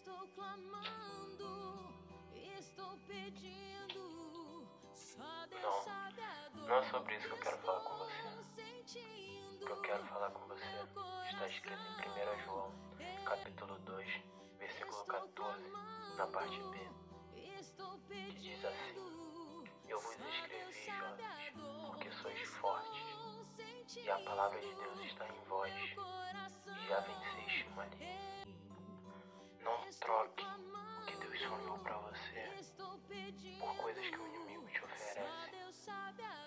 Estou clamando, estou pedindo. Só Deus Não, sabe a dor. não é sobre isso que eu quero falar com você. O que eu quero falar com você está escrito em 1 João, capítulo 2, versículo 14, na parte B, Estou que diz assim: Eu vos escrevi, jovens, porque sois fortes, e a palavra de. Deus está Father.